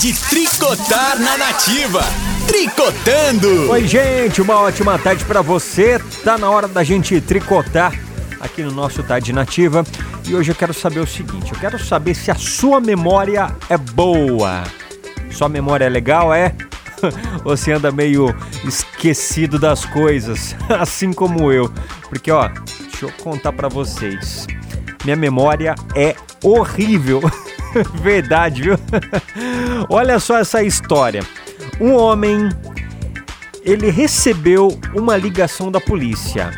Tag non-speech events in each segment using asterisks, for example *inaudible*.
de tricotar na nativa. Tricotando! Oi, gente, uma ótima tarde para você. Tá na hora da gente tricotar aqui no nosso Tarde Nativa. E hoje eu quero saber o seguinte: eu quero saber se a sua memória é boa. Sua memória é legal, é? *laughs* Você anda meio esquecido das coisas, *laughs* assim como eu. Porque, ó, deixa eu contar para vocês. Minha memória é horrível. *laughs* *laughs* Verdade, viu? *laughs* Olha só essa história. Um homem ele recebeu uma ligação da polícia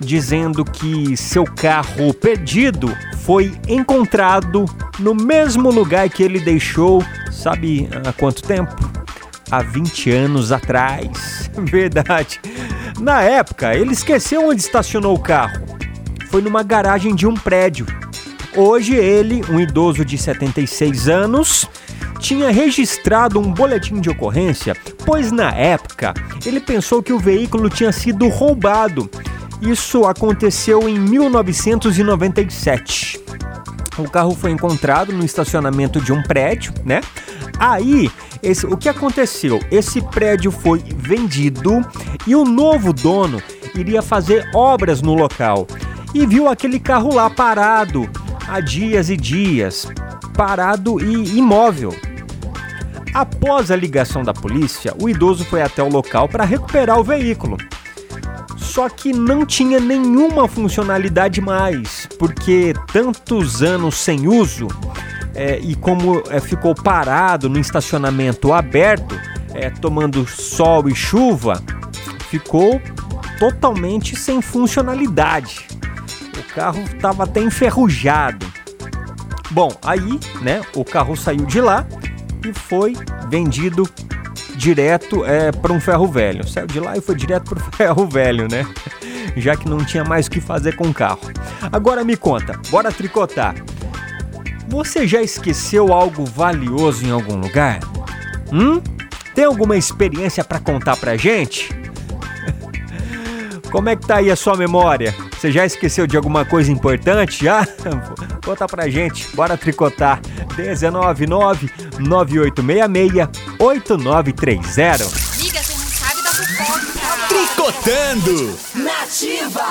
dizendo que seu carro perdido foi encontrado no mesmo lugar que ele deixou, sabe há quanto tempo? Há 20 anos atrás. *laughs* Verdade. Na época, ele esqueceu onde estacionou o carro. Foi numa garagem de um prédio. Hoje ele, um idoso de 76 anos, tinha registrado um boletim de ocorrência, pois na época ele pensou que o veículo tinha sido roubado. Isso aconteceu em 1997. O carro foi encontrado no estacionamento de um prédio, né? Aí, esse, o que aconteceu? Esse prédio foi vendido e o novo dono iria fazer obras no local e viu aquele carro lá parado há dias e dias, parado e imóvel. Após a ligação da polícia, o idoso foi até o local para recuperar o veículo. Só que não tinha nenhuma funcionalidade mais, porque tantos anos sem uso é, e como é, ficou parado no estacionamento aberto, é, tomando sol e chuva, ficou totalmente sem funcionalidade. O carro estava até enferrujado. Bom, aí, né, o carro saiu de lá e foi vendido direto é, para um ferro velho. Saiu de lá e foi direto para o *laughs* ferro velho, né? Já que não tinha mais o que fazer com o carro. Agora me conta, bora tricotar. Você já esqueceu algo valioso em algum lugar? Hum? Tem alguma experiência para contar pra gente? *laughs* Como é que tá aí a sua memória? Você já esqueceu de alguma coisa importante? Já? *laughs* Conta pra gente, bora tricotar. 199 9866 8930. Amiga, você não sabe da fofoca. Tricotando! Nativa!